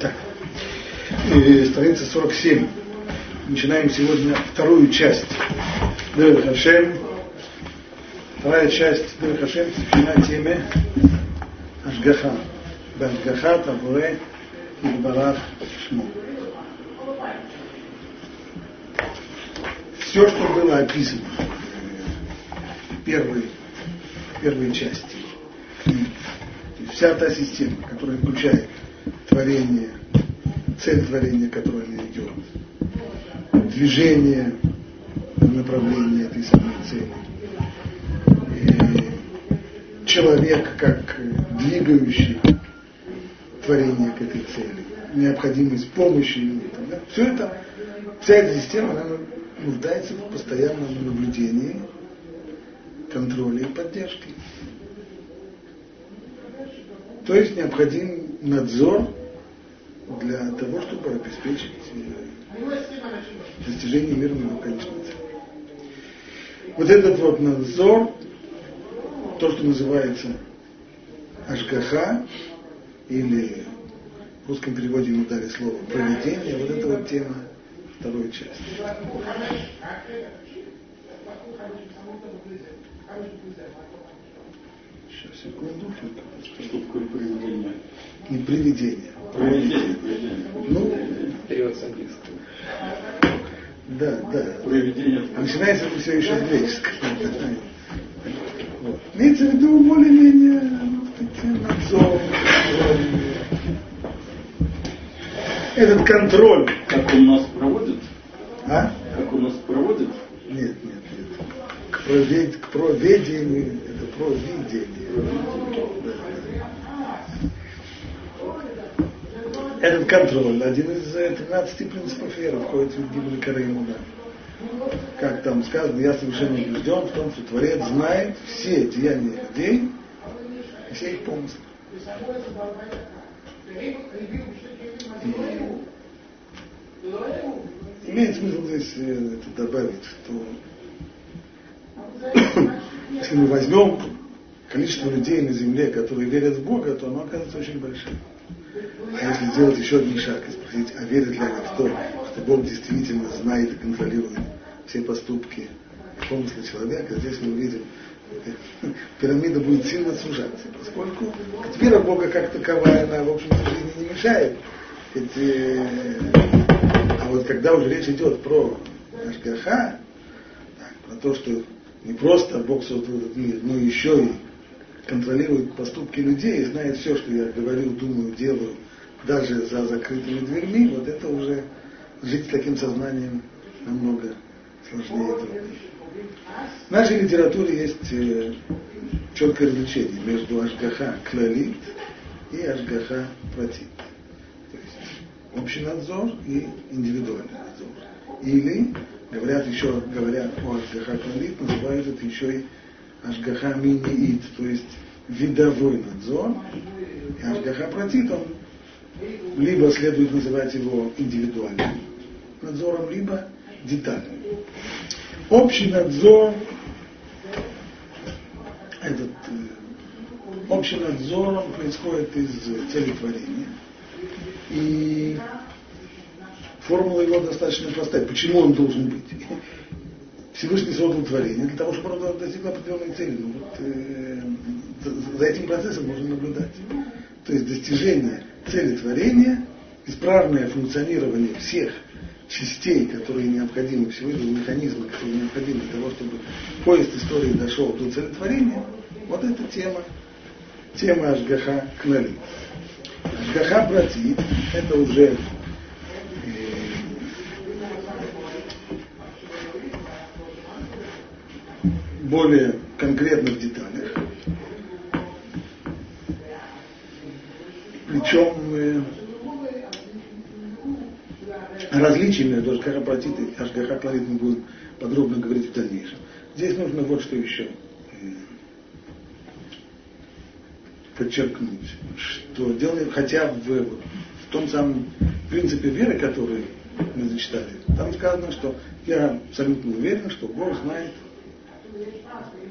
Так. И страница 47. Начинаем сегодня вторую часть. Дэр Хашем. Вторая часть Дэр Хашем посвящена теме Ашгаха. Башгаха Табуре Барах Шмо. Все, что было описано в первой, в первой части вся та система, которая включает творение, цель творения, которое она идет, движение в направлении этой самой цели, и человек как двигающий творение к этой цели, необходимость помощи ему. Да? Все это, вся эта система, она нуждается в постоянном наблюдении, контроле и поддержке. То есть необходим надзор для того, чтобы обеспечить э, достижение мирного конечной цели. Вот этот вот надзор, то, что называется Ашгаха, или в русском переводе ему дали слово проведение, вот это вот тема второй части. Сейчас, секунду. Что такое привидение? Не привидение. Привидение, привидение. Ну, Перевод с английского. да, да. Привидение. А начинается это все еще с греческого. Вот. Имеется в виду более-менее ну, таким. Этот контроль. Как он нас проводит? А? Как он нас проводит? Нет, нет, нет. К, провед... к проведению, это провидение. Этот контроль, один из э, 13 принципов веры, входит в Гибель Караимуда. Как там сказано, я совершенно убежден в том, что Творец знает все деяния людей и все их помыслы. И имеет смысл здесь э, это добавить, что если мы возьмем количество людей на земле, которые верят в Бога, то оно оказывается очень большим. А если сделать еще один шаг и спросить, а верят ли они в то, что Бог действительно знает и контролирует все поступки и помыслы человека, здесь мы увидим, пирамида будет сильно сужаться, поскольку вера Бога как таковая, она, в общем-то, жизни не мешает. Ведь, э, а вот когда уже речь идет про Ашгаха, про то, что не просто Бог создал этот мир, но еще и контролирует поступки людей и знает все, что я говорю, думаю, делаю, даже за закрытыми дверьми, вот это уже жить с таким сознанием намного сложнее. В нашей литературе есть э, четкое различение между Ашгаха клалит и Ашгаха протит. То есть общий надзор и индивидуальный надзор. Или, говорят еще, говорят о Ашгаха клалит, называют это еще и Ашгаха мини-ит, то есть видовой надзор. И Ашгаха протит, он либо следует называть его индивидуальным надзором, либо детальным. Общий надзор, этот э, общий надзор он происходит из целетворения. И формула его достаточно простая. Почему он должен быть? Всевышний создал творение для того, чтобы оно достигло определенной цели. Ну, вот, э, за, этим процессом можно наблюдать. То есть достижение цели творения, исправное функционирование всех частей, которые необходимы, всего этого механизма, которые необходимы для того, чтобы поезд истории дошел до целетворения, вот эта тема, тема Ашгаха Кнали. Ашгаха Прати, это уже более конкретных деталях. Причем э, различия между Ашгаха Пратит и Ашгаха мы будем подробно говорить в дальнейшем. Здесь нужно вот что еще э, подчеркнуть, что дело хотя в, в том самом принципе веры, который мы зачитали, там сказано, что я абсолютно уверен, что Бог знает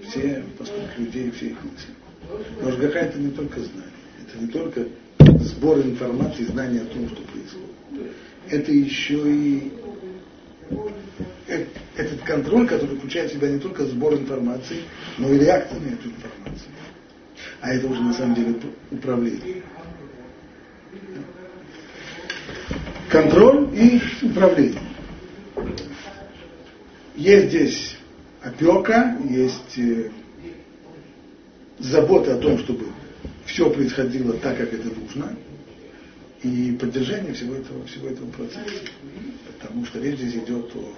все поступки людей, все их мысли. Но Ашгаха это не только знание, это не только сбор информации, знания о том, что происходит. Это еще и э, этот контроль, который включает в себя не только сбор информации, но и реакцию на эту информацию. А это уже на самом деле управление. Контроль и управление. Есть здесь опека, есть э, забота о том, чтобы все происходило так, как это нужно, и поддержание всего этого, всего этого процесса. Потому что речь здесь идет о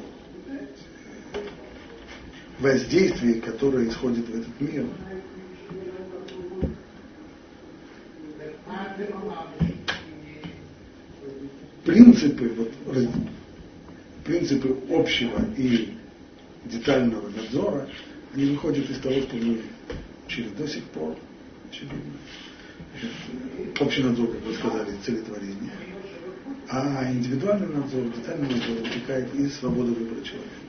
воздействии, которое исходит в этот мир. Принципы, вот, принципы общего и детального надзора, они выходят из того, что мы учили до сих пор, очевидно. Общий надзор, как вы сказали, целетворение. А индивидуальный надзор, детальный надзор вытекает из свободы выбора человека.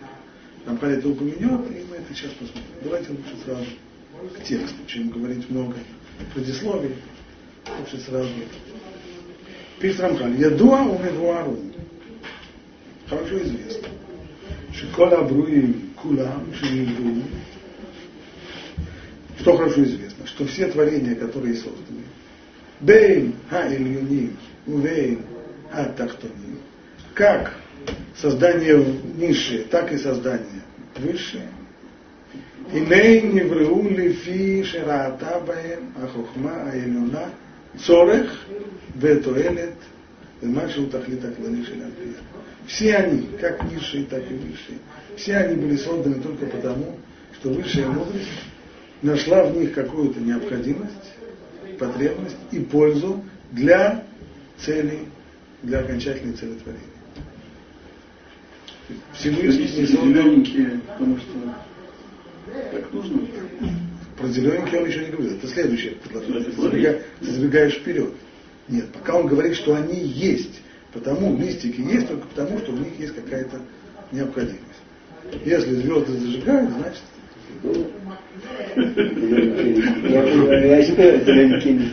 Нам это упомянет, и мы это сейчас посмотрим. Давайте лучше сразу к тексту, чем говорить много предисловий. Лучше сразу. Пишет Рамхан. Ядуа у Медуару. Хорошо известно. Шикола Абруи Кулам Шиниду. Что хорошо известно, что все творения, которые созданы, Бейн Ха-Ильюним, Увейн Ха-Тахтоним, как создание низшее, так и создание высшее, הנה נבראו לפי שראתה בהם החוכמה העליונה צורך Машу Тахлита Кланишина. Все они, как низшие, так и высшие, все они были созданы только потому, что высшая мудрость нашла в них какую-то необходимость, потребность и пользу для цели, для окончательной цели творения. Всевышний не потому что так нужно. Про зелененькие он еще не говорил. Это следующее предложение. Ты забегаешь вперед. Нет, пока он говорит, что они есть. Потому листики есть только потому, что в них есть какая-то необходимость. Если звезды зажигают, значит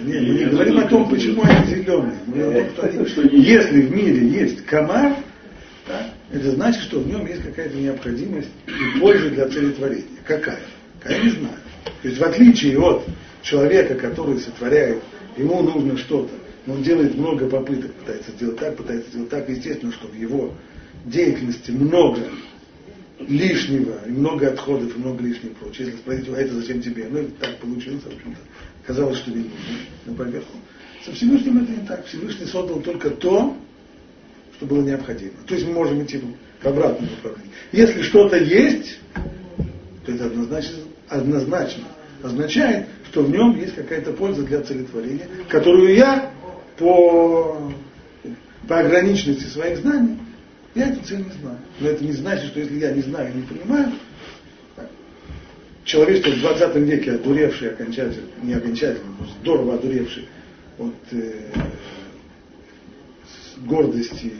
нет, мы не говорим о том, почему они зеленые. если в мире есть комар, да, это значит, что в нем есть какая-то необходимость и польза для целетворения. Какая? Я не знаю. То есть в отличие от человека, который сотворяет, ему нужно что-то, но он делает много попыток, пытается сделать так, пытается сделать так, естественно, что в его деятельности много лишнего, и много отходов, и много лишнего прочего. Если спросить, а это зачем тебе? Ну, это так получилось, в общем-то. Казалось, что нужно, на поверху. Со Всевышним это не так. Всевышний создал только то, что было необходимо. То есть мы можем идти к обратному направлению. Если что-то есть, то это однозначно, однозначно означает, что в нем есть какая-то польза для целетворения, которую я по, по ограниченности своих знаний я эту цель не знаю. Но это не значит, что если я не знаю и не понимаю, человечество в 20 веке одуревший окончательно, не окончательно, но здорово одуревший от э, гордости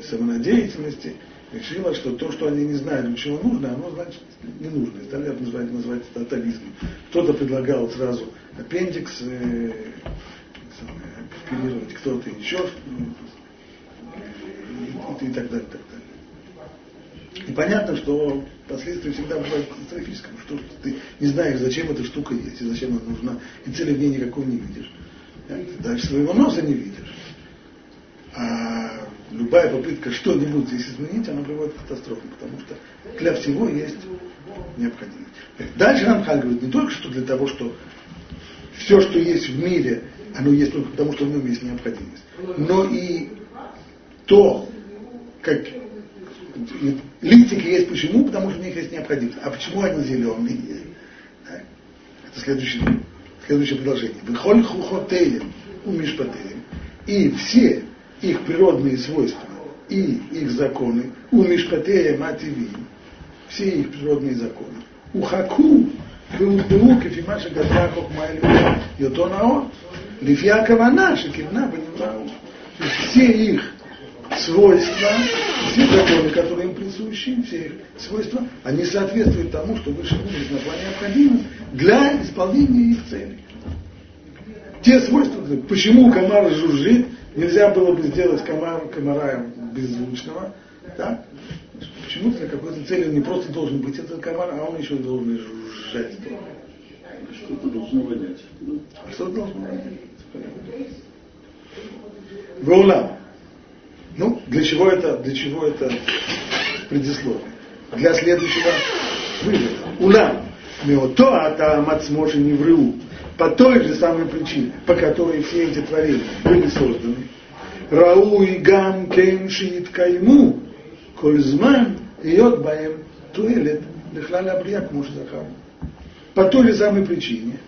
и самонадеятельности, решило, что то, что они не знают, для чего нужно, оно значит не нужно. Стали называть, называть это атовизмом. Кто-то предлагал сразу аппендикс э, оперировать, кто-то еще и, и так далее, так далее. И понятно, что последствия всегда бывают катастрофическим, что ты не знаешь, зачем эта штука есть, и зачем она нужна, и цели в ней никакой не видишь. Ты даже своего носа не видишь. А любая попытка что-нибудь здесь изменить, она приводит к катастрофе, потому что для всего есть необходимость. Дальше Рамхаль говорит не только что для того, что все, что есть в мире, оно есть только потому, что в нем есть необходимость. Но и то, как листики есть почему? Потому что в них есть необходимость. А почему они зеленые? Это следующее, следующее предложение. Выхоль хухотеем, умишпатеем. И все их природные свойства и их законы, у умишпатея мативи, все их природные законы, ухаку, вы удбу, кефимаша гадраков маэлю, йотонаот, Лифьякова наша кивна понимал, что все их свойства, все законы, которые им присущи, все их свойства, они соответствуют тому, что выше мудрец нашла необходимым для исполнения их целей. Те свойства, почему комар жужжит, нельзя было бы сделать комар, комара беззвучного, да? Почему для какой-то цели он не просто должен быть этот комар, а он еще должен жужжать. Что-то должно вонять. Что-то должно вонять. Ваулам. Ну, для чего это, для чего это предисловие? Для следующего вывода. Улам. Меото ата мацмоши не вру. По той же самой причине, по которой все эти творения были созданы. Рау и гам кеншит кайму. Кользман йод баем туэлет. Лехлаля абрияк может По той же самой причине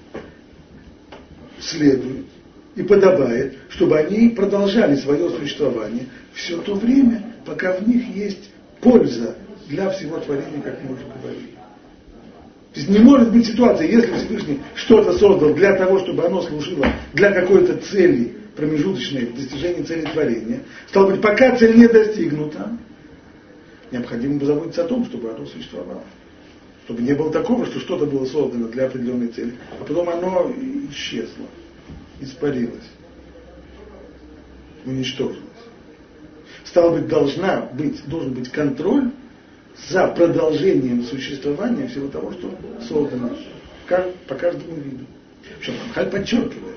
следует и подобает, чтобы они продолжали свое существование все то время, пока в них есть польза для всего творения, как мы уже говорили. То есть не может быть ситуация, если Всевышний что-то создал для того, чтобы оно служило для какой-то цели промежуточной в цели творения, стало быть, пока цель не достигнута, необходимо позаботиться о том, чтобы оно существовало. Чтобы не было такого, что что-то было создано для определенной цели, а потом оно исчезло испарилась, уничтожилась. Стало быть, должна быть, должен быть контроль за продолжением существования всего того, что создано по каждому виду. Причем Рамхаль подчеркивает,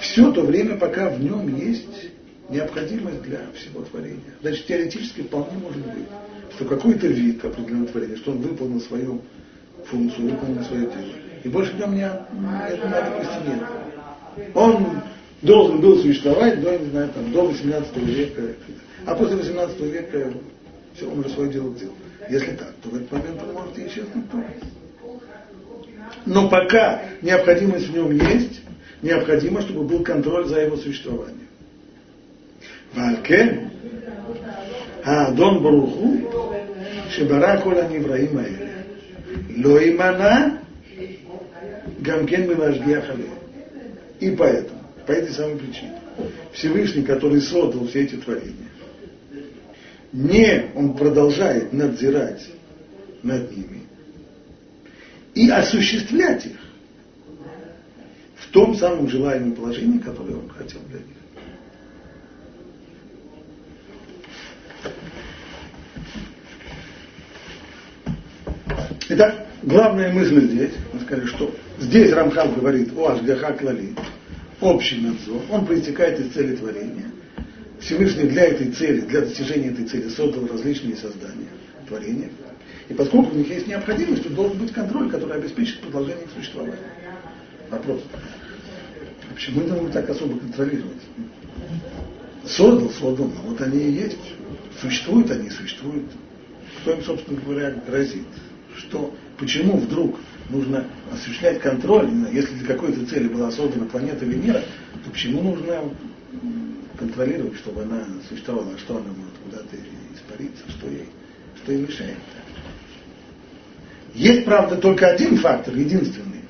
все то время, пока в нем есть необходимость для всего творения. Значит, теоретически вполне может быть, что какой-то вид определенного творения, что он выполнил свою функцию, выполнил свое дело. И больше в нем не, нет надобности нет. Он должен был существовать до, не знаю, там, до 18 века. А после 18 века все, он уже свое дело сделал. Если так, то в этот момент он может и исчезнуть. Но пока необходимость в нем есть, необходимо, чтобы был контроль за его существованием. Валькен, Дон Баруху, Шебара Кола Невраим Ло имана, Гамкен Милажгия Халея. И поэтому, по этой самой причине, Всевышний, который создал все эти творения, не он продолжает надзирать над ними и осуществлять их в том самом желаемом положении, которое он хотел для них. Итак, главная мысль здесь, мы сказали, что здесь Рамхал говорит о Ашгаха Клали, общий надзор, он проистекает из цели творения. Всевышний для этой цели, для достижения этой цели создал различные создания, творения. И поскольку у них есть необходимость, то должен быть контроль, который обеспечит продолжение их существования. Вопрос. Почему это нужно так особо контролировать? Создал, создал, но вот они и есть. Существуют они, существуют. Кто им, собственно говоря, грозит? Что, почему вдруг нужно осуществлять контроль, если для какой-то цели была создана планета Венера, то почему нужно контролировать, чтобы она существовала, что она может куда-то испариться, что ей, что ей мешает. Есть, правда, только один фактор, единственный,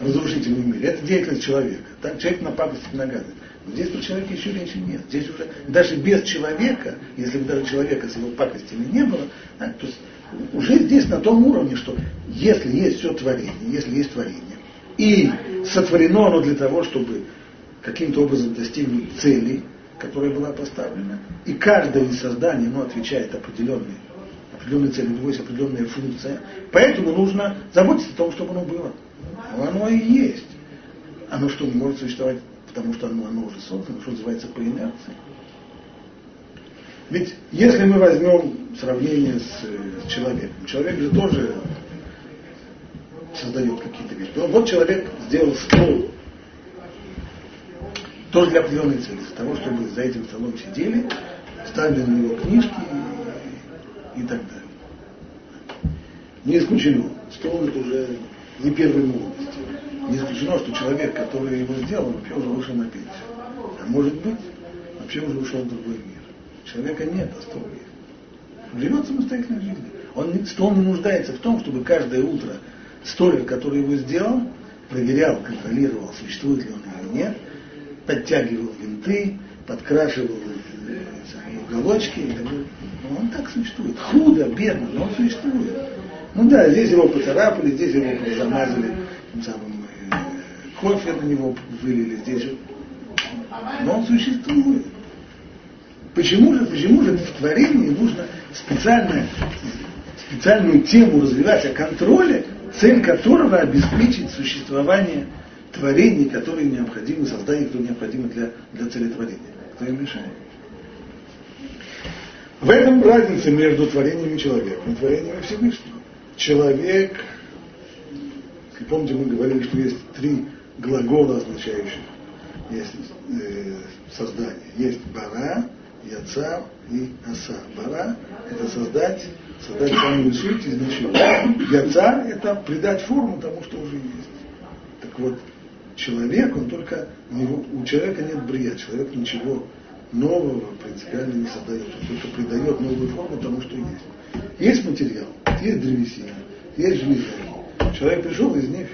разрушительный в мире, это деятельность человека. Так, человек на пакости нагадывает. Но здесь про человека еще речи нет. Здесь уже даже без человека, если бы даже человека с его пакостями не было, да, то уже здесь на том уровне, что если есть все творение, если есть творение, и сотворено оно для того, чтобы каким-то образом достигнуть цели, которая была поставлена, и каждое из созданий оно отвечает определенной, определенной цели, у него есть определенная функция, поэтому нужно заботиться о том, чтобы оно было. Но оно и есть. Оно что, не может существовать, потому что оно, оно уже создано, что называется, по инерции. Ведь если мы возьмем сравнение с, с человеком, человек же тоже создает какие-то вещи. Вот человек сделал стол, тоже для определенной цели, для того, чтобы за этим столом сидели, ставили на него книжки и, и так далее. Не исключено, стол это уже не первой молодости. Не исключено, что человек, который его сделал, вообще уже вышел на пенсию. А может быть, вообще уже ушел в другой мир. Человека нет на стол Он живет самостоятельной жизнью. Он, стол не нуждается в том, чтобы каждое утро столик, который его сделал, проверял, контролировал, существует ли он или нет, подтягивал винты, подкрашивал э, уголочки. Ну, он так существует. Худо, бедно, но он существует. Ну да, здесь его поцарапали, здесь его замазали тем самым э, кофе на него вылили здесь же. Но он существует. Почему же, почему же в творении нужно специально, специальную тему развивать о контроле, цель которого обеспечить существование творений, которые необходимы, создание, которые необходимы для, для цели творения. Кто им мешает? В этом разница между творением человека и творением Всевышнего. Человек, если помните, мы говорили, что есть три глагола, означающих есть, э, создание. Есть бара, яца и аса. Бара – это создать, создать самую суть из ничего. Яца – это придать форму тому, что уже есть. Так вот, человек, он только, у, него, у человека нет брия, человек ничего нового принципиально не создает, он только придает новую форму тому, что есть. Есть материал, есть древесина, есть железяки. Человек пришел, из них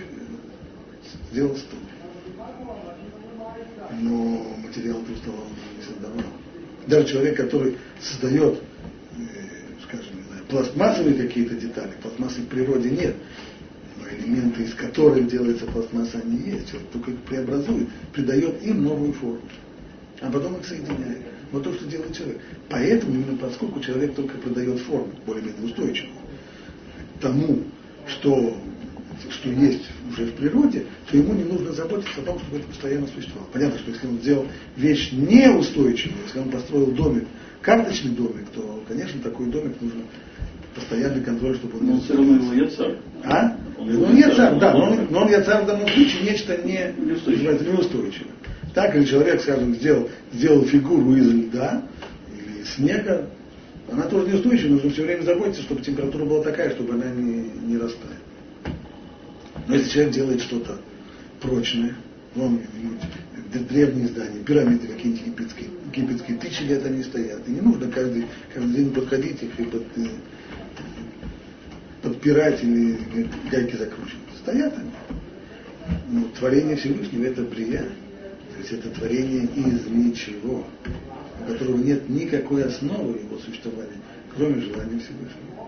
сделал стол. Но материал он не создавал. Даже человек, который создает, э, скажем, пластмассовые какие-то детали, пластмассы в природе нет, но элементы, из которых делается пластмасса, они есть. Он только их преобразует, придает им новую форму а потом их соединяет. Вот то, что делает человек. Поэтому, именно поскольку человек только продает форму, более-менее устойчивую, тому, что, что есть уже в природе, то ему не нужно заботиться о том, чтобы это постоянно существовало. Понятно, что если он сделал вещь неустойчивую, если он построил домик, карточный домик, то, конечно, такой домик нужно постоянный контроль, чтобы он не все равно его яцар. А? Он ну, яцар, да, но он, но он яцар в данном случае нечто не, неустойчивое. Так или человек, скажем, сделал, сделал фигуру из льда или из снега, она тоже неустойчива, нужно все время заботиться, чтобы температура была такая, чтобы она не, не растаяла. Но если человек делает что-то прочное, вон древние здания, пирамиды какие-нибудь египетские, египетские, тысячи лет они стоят. И не нужно каждый, каждый день подходить их и под, э, подпирать или гайки закручивать. Стоят они. Но творение Всевышнего это брия. То есть это творение из ничего, у которого нет никакой основы его существования, кроме желания Всевышнего.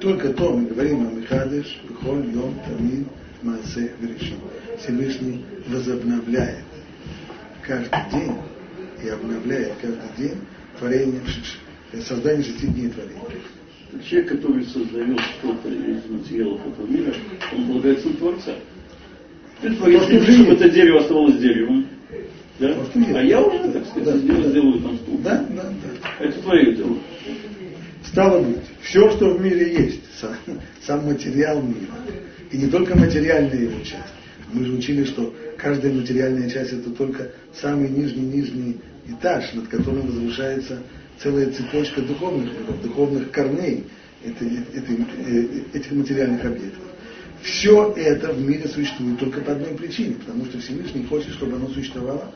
Только то мы говорим о Михадыш, Бихоль, Йом, Тамин, Маасе, Верешим. Всевышний возобновляет каждый день и обновляет каждый день творение, создание шести дней творения. Человек, который создает что-то из материалов этого мира, он полагается на Творца. Ты творишь, чтобы это дерево оставалось деревом. Да? А я уже, так сказать, да, сделаю, да. сделаю там стул. Да, да, да. Это твое дело. Стало быть, все, что в мире есть, сам, сам материал мира, и не только материальная его часть. Мы же учили, что каждая материальная часть это только самый нижний-нижний этаж, над которым возвышается целая цепочка духовных духовных корней этих материальных объектов. Все это в мире существует только по одной причине, потому что Всевышний хочет, чтобы оно существовало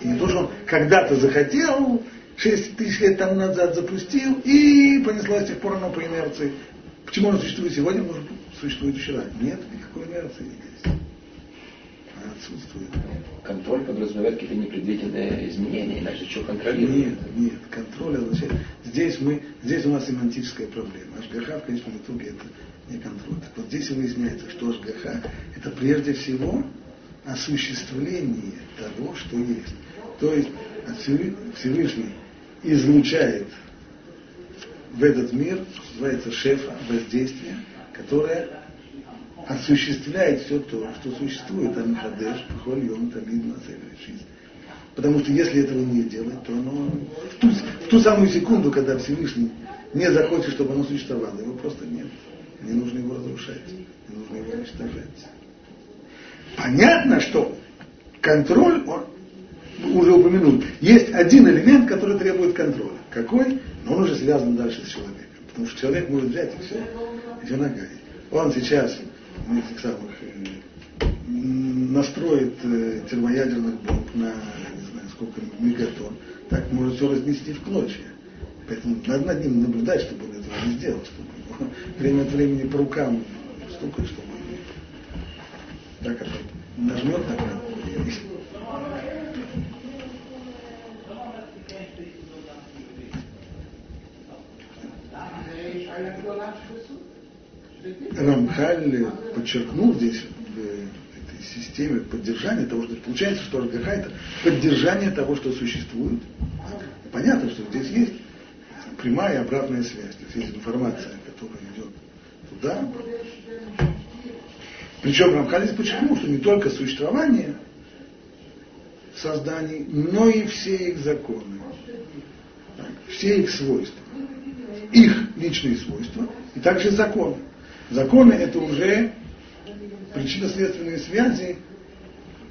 и не то, что он когда-то захотел, 6 тысяч лет тому назад запустил, и понеслась с тех пор оно по инерции. Почему оно существует сегодня, быть, существует вчера? Нет, никакой инерции не есть. Она отсутствует. Контроль подразумевает какие-то непредвиденные изменения, иначе что контролировать? Нет, нет, контроль означает... Здесь, мы, здесь у нас семантическая проблема. Ашгаха в конечном итоге это не контроль. Так вот здесь выясняется, что Ашгаха это прежде всего осуществление того, что есть. То есть Всевышний излучает в этот мир, называется шефа, воздействие, которое осуществляет все то, что существует, Амихадеш, Пхоль, Йом, Тамид, Масевер, Потому что если этого не делать, то оно в ту, в ту самую секунду, когда Всевышний не захочет, чтобы оно существовало, его просто нет. Не нужно его разрушать, не нужно его уничтожать. Понятно, что контроль, он уже упомянул, есть один элемент, который требует контроля. Какой? Но он уже связан дальше с человеком. Потому что человек может взять и все, и все нагадить. Он сейчас этих самых, настроит э, термоядерных бомб на не знаю сколько мегатон, так может все разнести в клочья. Поэтому надо над ним наблюдать, чтобы он этого не сделал, чтобы время от времени по рукам стукать, чтобы так это нажмет на кнопку Рамхаль подчеркнул здесь в этой этой системе поддержания того, что получается, что Ашгаха это поддержание того, что существует. Понятно, что здесь есть прямая и обратная связь. То есть есть информация, которая идет туда. Причем Рамхалис подчеркнул, что не только существование созданий, но и все их законы, все их свойства, их личные свойства и также законы. Законы это уже причинно-следственные связи,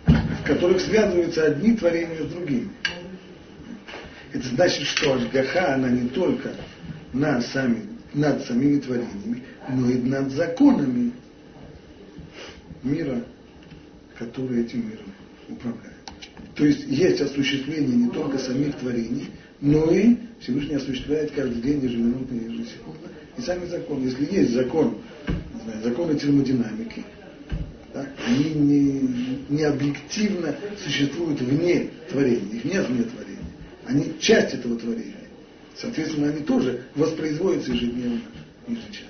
в которых связываются одни творения с другими. Это значит, что Ашгаха, она не только над, сами, над самими творениями, но и над законами мира, которые этим миром управляют. То есть есть осуществление не только самих творений, но и Всевышний осуществляет каждый день, ежеминутно, ежесекундно. И сами законы. Если есть закон, законы термодинамики, да, они не, не объективно существуют вне творения, их нет вне творения. Они часть этого творения. Соответственно, они тоже воспроизводятся ежедневно, ежечасно.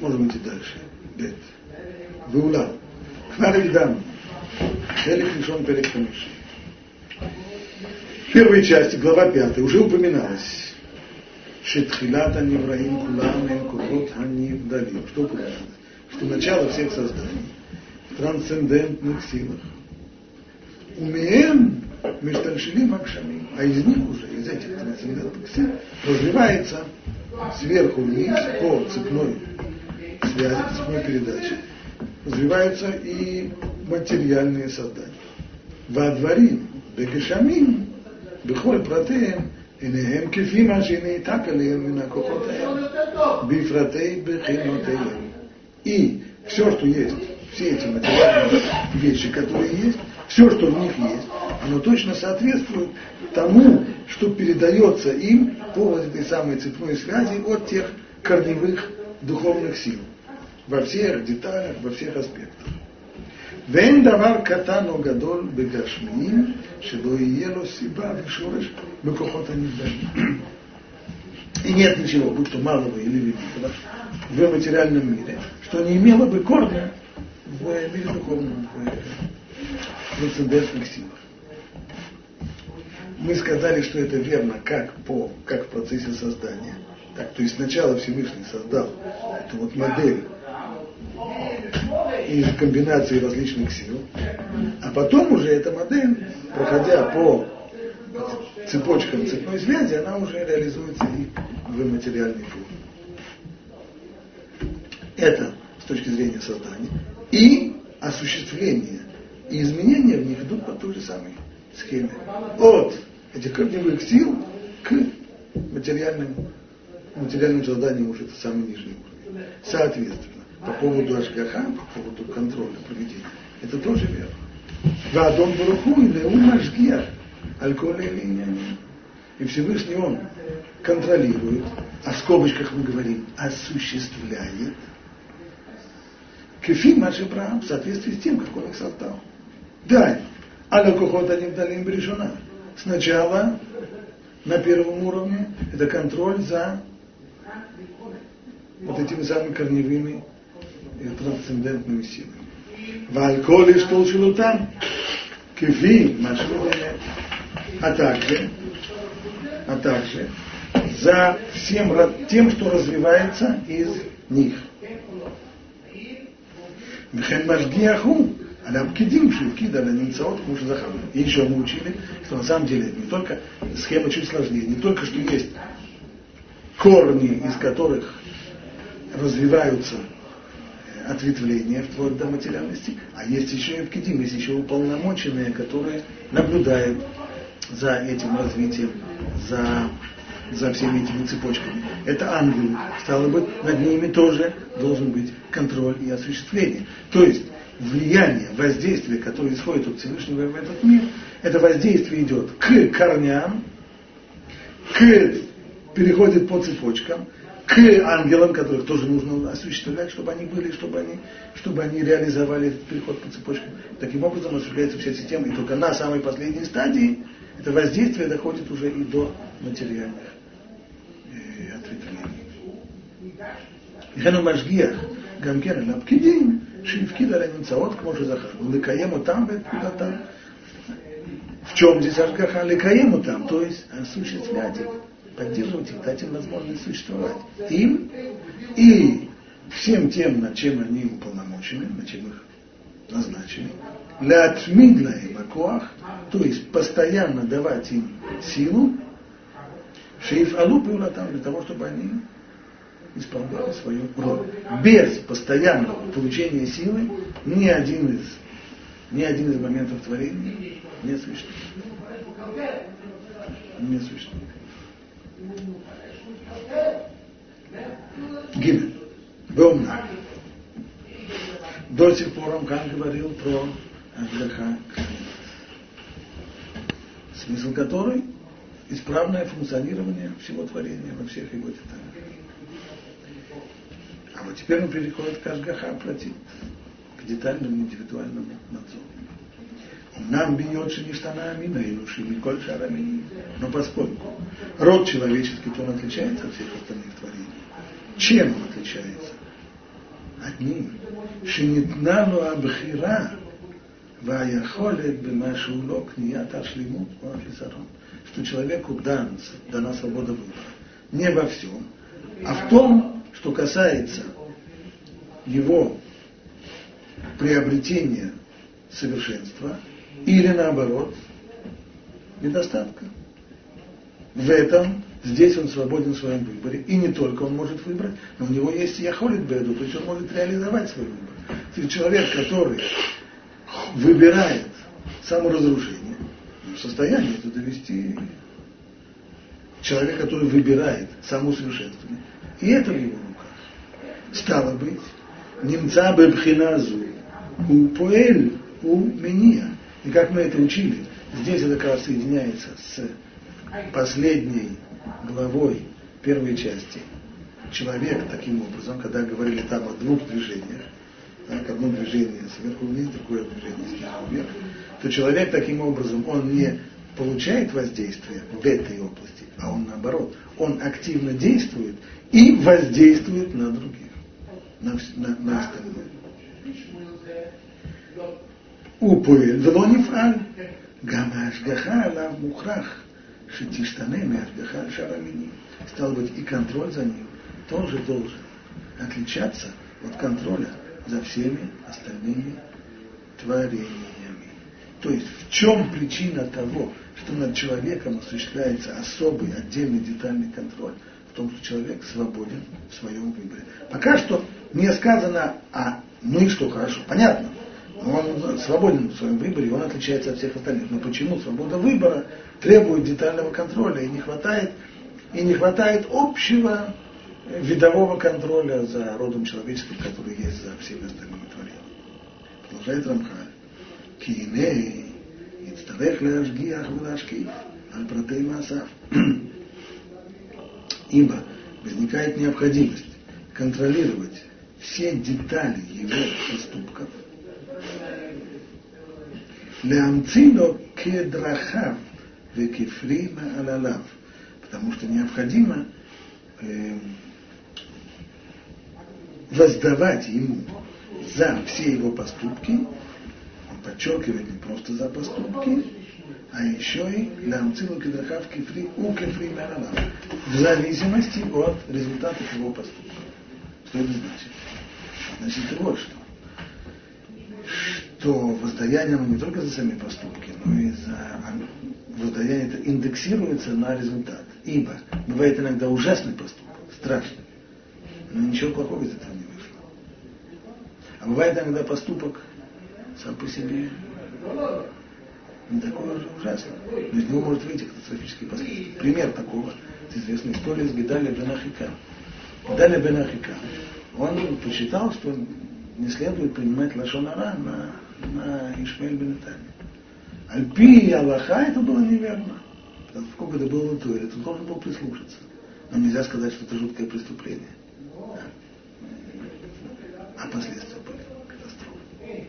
Можем идти дальше. Бет. Веула. Хнар Элик Лишон Перек В первой части, глава 5, уже упоминалось. Шитхилат Анивраим Кулам Энкурот Анивдали. Что понятно? Что начало всех созданий в трансцендентных силах. Умеем Миштаншилим Акшамим. А из них уже, из этих трансцендентных сил, развивается сверху вниз по цепной связи, цепной передаче, развиваются и материальные создания. Во дворим, бегешамим, бехоль протеем, הנה כפי מה שנעתק עליהם מן הכוחות האלה, בפרטי בחינותיהם. И все, что есть, все эти материальные вещи, которые есть, все, что в них есть, оно точно соответствует тому, что передается им по вот этой самой цепной связи от тех корневых духовных сил во всех деталях, во всех аспектах. ואין דבר קטן או גדול בגשמיים שלא יהיה לו סיבה ושורש בכוחות הנבדלים. И нет ничего, будь то малого или великого, в материальном мире, что не имело бы корня в мире духовном, в трансцендентных силах. Мы сказали, что это верно как, по, как в процессе создания. Так, то есть сначала Всевышний создал эту вот модель из комбинации различных сил, а потом уже эта модель, проходя по цепочкам цепной связи, она уже реализуется и в материальной форме. Это с точки зрения создания. И осуществление и изменения в них идут по той же самой схеме. От этих корневых сил к материальным, материальным созданиям уже это самый нижний уровень. Соответственно, по поводу Ашгаха, по поводу контроля проведения, это тоже верно. Вадон Баруху и Леум Ашгиях, Альколя И Всевышний Он контролирует, а в скобочках мы говорим, осуществляет, кефи Машибрам в соответствии с тем, как он их создал. Да, а кухот они дали им решена. Сначала на первом уровне это контроль за вот этими самыми корневыми и трансцендентными силами. Вальколи что там, машвилene, а также, а также за всем тем, что развивается из них. Михен Машгиаху, она обкидим шивкида на немцаот мужа захану. И еще мы учили, что на самом деле не только схема чуть сложнее, не только что есть корни, из которых развиваются ответвления вплоть до материальности, а есть еще и пкидим, есть еще уполномоченные, которые наблюдают за этим развитием, за, за всеми этими цепочками. Это ангелы. Стало быть, над ними тоже должен быть контроль и осуществление. То есть влияние, воздействие, которое исходит от Всевышнего в этот мир, это воздействие идет к корням, к переходит по цепочкам, к ангелам, которых тоже нужно осуществлять, чтобы они были, чтобы они, чтобы они реализовали этот переход по цепочкам. Таким образом осуществляется вся система. И только на самой последней стадии это воздействие доходит уже и до материальных э, ответвлений. Хену Машгиях, гамгер лапкидим, шивкида ранинцаот к може захар. Лыкаему там, куда там. В чем здесь Ашгаха? Лыкаему там, то есть осуществлять их, поддерживать их, дать им возможность существовать. Им и всем тем, над чем они уполномочены, над чем их назначены. Лятмидла им акуах, то есть постоянно давать им силу, шейф алупы там для того, чтобы они исполняли свою роль. Без постоянного получения силы ни один из, ни один из моментов творения не существует. Не существует. Гимн. Бомна. До сих пор он как говорил про Ашгаха Смысл которой исправное функционирование всего творения во всех его деталях. А вот теперь он переходит к Ашгаха платит, к детальному индивидуальному надзору нам бьет шиништана амина и лучше Николь Шарамини. Но поскольку род человеческий, то он отличается от всех остальных творений. Чем он отличается? Одним. Шинитнану абхира ваяхолет бимашулок нията шлимут мафизарон. Что человеку дан, дана свобода выбора. Не во всем, а в том, что касается его приобретения совершенства – или наоборот недостатка. В этом здесь он свободен в своем выборе. И не только он может выбрать, но у него есть яхолит беду, то есть он может реализовать свой выбор. То есть человек, который выбирает саморазрушение, в состоянии это довести человек, который выбирает самоусовершенствование. И это в его руках. Стало быть, немца бебхиназу, у поэль, у меня. И как мы это учили, здесь это как раз соединяется с последней главой первой части. Человек таким образом, когда говорили там о двух движениях, так, одно движение сверху вниз, другое движение снизу вверх, то человек таким образом, он не получает воздействие в этой области, а он наоборот, он активно действует и воздействует на других, на, на, на остальное. הוא פועל ולא נפעל. גם ההשגחה עליו מוכרח שתשתנה מהשגחה על שאר המינים. Стало быть, и контроль за ним тоже должен отличаться от контроля за всеми остальными творениями. То есть в чем причина того, что над человеком осуществляется особый, отдельный, детальный контроль? В том, что человек свободен в своем выборе. Пока что не сказано, а ну и что, хорошо, понятно, Он свободен в своем выборе, он отличается от всех остальных. Но почему свобода выбора требует детального контроля и не хватает, и не хватает общего видового контроля за родом человеческим, который есть за всеми остальными творениями. Продолжает Рамхаль. Киней, Ицтарех Ляшгиах Вилашкив, Альпратей Масав. Ибо возникает необходимость контролировать все детали его поступков – Леамцило кедрахав векефрима алалав. Потому что необходимо э, воздавать ему за все его поступки, он подчеркивает не просто за поступки, а еще и лямцилу кедрахав кефри у кефри алалав. В зависимости от результатов его поступка. Что это значит? Значит, вот что то воздаяние оно не только за сами поступки, но и за воздаяние это индексируется на результат. Ибо бывает иногда ужасный поступок, страшный, но ничего плохого из этого не вышло. А бывает иногда поступок сам по себе не такой уже ужасный, но из него может выйти катастрофический последствия. Пример такого – известная история с Гедаля Бенахика. Гедаля Бенахика. Он посчитал, что не следует принимать лошонара на на Ишмель Бенетами. Альпи и Аллаха это было неверно. Поскольку это было натуре, ты должен был прислушаться. Но нельзя сказать, что это жуткое преступление. Да. А последствия были катастрофы.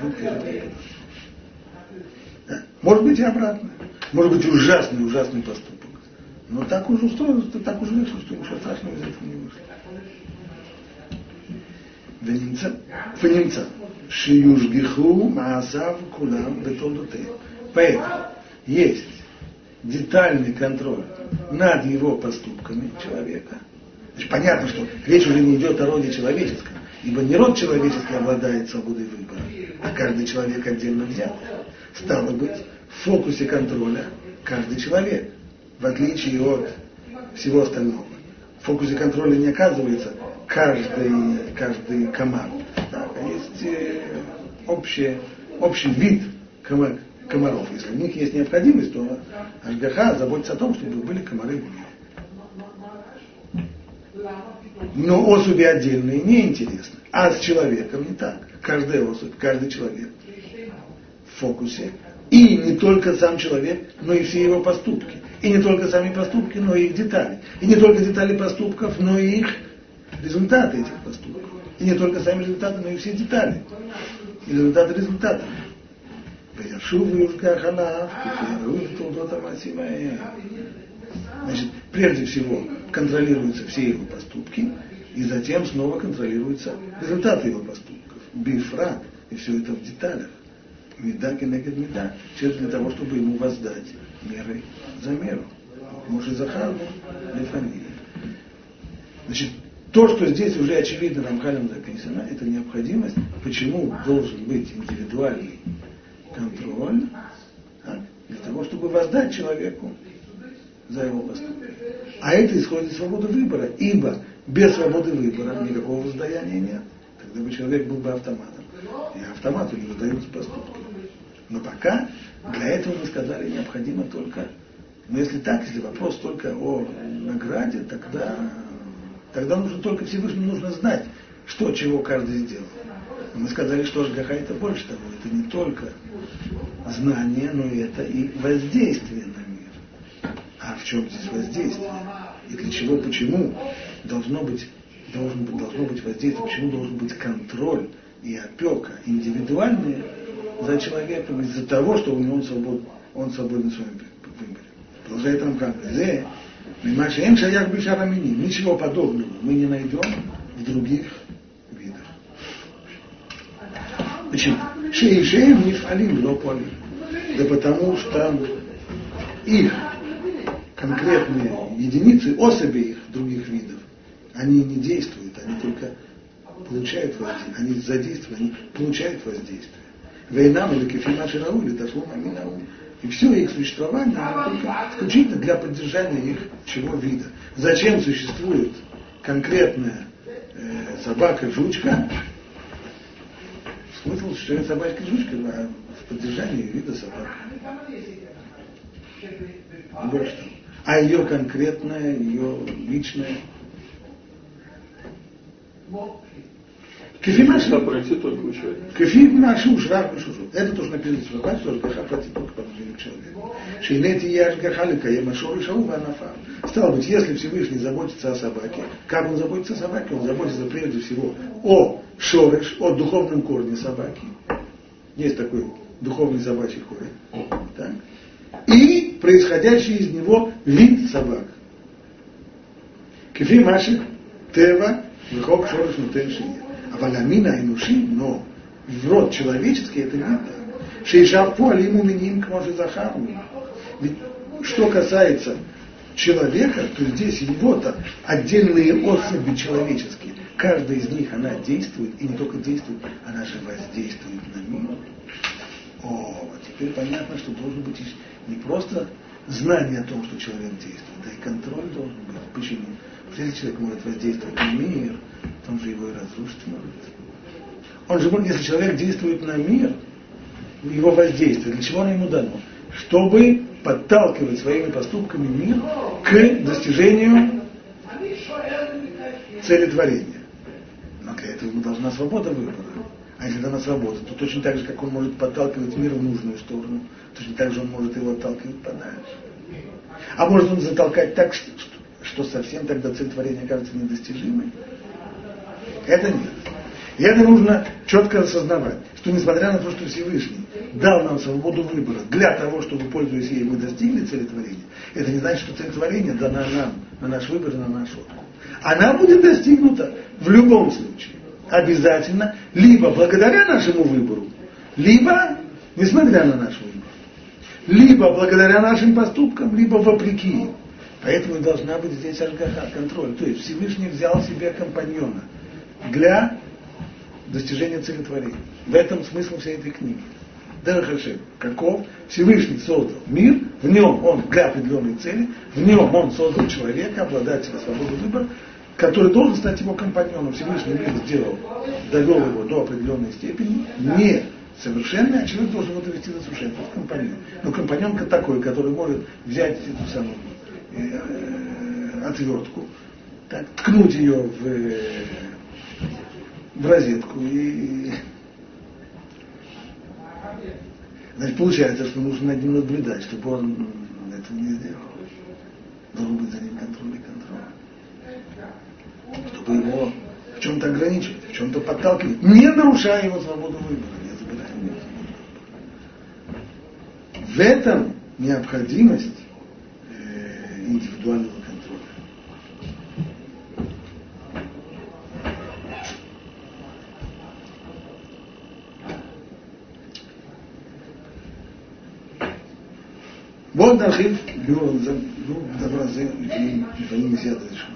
Жуткое, жуткое. Да. Может быть и обратно. Может быть ужасный, ужасный поступок. Но так уже устроено, так уже вышло, что ничего страшного из этого не вышло. Да немца. По немцам. Шиюшгиху Маасав Кулам Бетолдуты. Поэтому есть детальный контроль над его поступками человека. Значит, понятно, что речь уже не идет о роде человеческом, ибо не род человеческий обладает свободой выбора, а каждый человек отдельно взят. Стало быть, в фокусе контроля каждый человек, в отличие от всего остального. В фокусе контроля не оказывается каждый, каждый команд. Есть э, общий, общий вид комаров. Если у них есть необходимость, то Ашгаха заботится о том, чтобы были комары в мире. Но особи отдельные неинтересны. А с человеком не так. Каждая особь, каждый человек в фокусе. И не только сам человек, но и все его поступки. И не только сами поступки, но и их детали. И не только детали поступков, но и их результаты этих поступков. И не только сами результаты, но и все детали. И результаты результата. Значит, прежде всего контролируются все его поступки, и затем снова контролируются результаты его поступков. Бифрат, и все это в деталях. Меда, кенегед, меда. Все это для того, чтобы ему воздать меры за меру. Может, Захару, Лефании. Значит, то, что здесь уже очевидно Рамхалем записано, это необходимость, почему должен быть индивидуальный контроль, так, для того, чтобы воздать человеку за его поступки. А это исходит из свободы выбора, ибо без свободы выбора никакого воздаяния нет. Тогда бы человек был бы автоматом. И автомату не выдаются поступки. Но пока для этого мы сказали, необходимо только, но если так, если вопрос только о награде, тогда, тогда нужно только Всевышнему нужно знать, что чего каждый сделал. Мы сказали, что Ашгаха это больше того, это не только знание, но это и воздействие на мир. А в чем здесь воздействие? И для чего, почему должно быть, должен быть, должно быть воздействие, почему должен быть контроль и опека индивидуальные за человеком из-за того, что у него он свободен, он свободен в своем выборе. Продолжает Рамхан. Мимаши Эн Шаях Бишарамини. Ничего подобного мы не найдем в других Почему? Шейшеем нефалим лопали. Да потому что их конкретные единицы, особи их других видов, они не действуют, они только получают воздействие, они задействуют, они получают воздействие. Войнам или кефима рау или ташлум аминау. И все их существование исключительно для поддержания их чего вида. Зачем существует конкретная э, собака, жучка, Смысл существования собачки жучки на, в поддержании вида собак. Что. А ее конкретное, ее личное. Только у человека. Кефи наши ушрав шужу. Это тоже написано в Шаббат, что Ашгаха платит только по отношению к человеку. Шейнети я Ашгаха ликаема шоры шау ванафа. Стало быть, если Всевышний заботится о собаке, как он заботится о собаке? Он заботится прежде всего о шорыш, о духовном корне собаки. Есть такой духовный собачий корень. Так? И происходящий из него вид собак. Кефи машик тева выхок шорыш нутен шия. А валямина и нуши, но в род человеческий это не так. Шейшавпу алиму миним к захару. Ведь что касается человека, то здесь его-то отдельные особи человеческие. Каждая из них, она действует, и не только действует, она же воздействует на мир. О, вот теперь понятно, что должен быть не просто знание о том, что человек действует, а и контроль должен быть. Почему? Если человек может воздействовать на мир, то он же его и разрушить может. Он же может, если человек действует на мир, его воздействие, для чего оно ему дано? Чтобы подталкивать своими поступками мир к достижению цели творения. Но для этого ему должна свобода выбора. А если дана свобода, то точно так же, как он может подталкивать мир в нужную сторону, точно так же он может его отталкивать подальше. А может он затолкать так, что, что совсем тогда цель творения кажется недостижимой? Это нет. И это нужно четко осознавать, что несмотря на то, что Всевышний дал нам свободу выбора для того, чтобы, пользуясь ей, мы достигли цели творения, это не значит, что цель творения дана нам, на наш выбор, на наш откуп. Она будет достигнута в любом случае. обязательно либо благодаря нашему выбору, либо несмотря на наш выбор. Либо благодаря нашим поступкам, либо вопреки. Поэтому должна быть здесь ажгаха, контроль. То есть Всевышний взял себе компаньона для достижения целетворения. В этом смысл всей этой книги. Дарахашем, каков Всевышний создал мир, в нем он для определенной цели, в нем он создал человека, обладателя свободы выбора, который должен стать его компаньоном. Всевышний мир сделал, довел его до определенной степени, не совершенный, а человек должен его довести до совершенства. Это компаньон. Но компаньон такой, который может взять эту самую отвертку, так, ткнуть ее в, э, в розетку и Значит, получается, что нужно над ним наблюдать, чтобы он этого не сделал. Должен быть за ним контроль и контроль. Чтобы его в чем-то ограничивать, в чем-то подталкивать, не нарушая его свободу выбора, не забирая его свободу выбора. В этом необходимость э, индивидуального בואו נרחיב דבר הזה לפעמים מסייעתא דשמיא.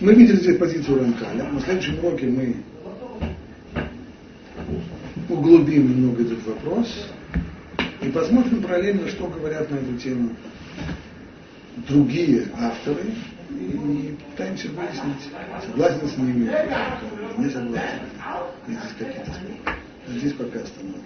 Мы видели здесь позицию Ранкаля. На следующем уроке мы углубим немного этот вопрос и посмотрим параллельно, что говорят на эту тему другие авторы и пытаемся выяснить, согласен с ними, не согласен. Здесь какие-то Здесь пока остановимся.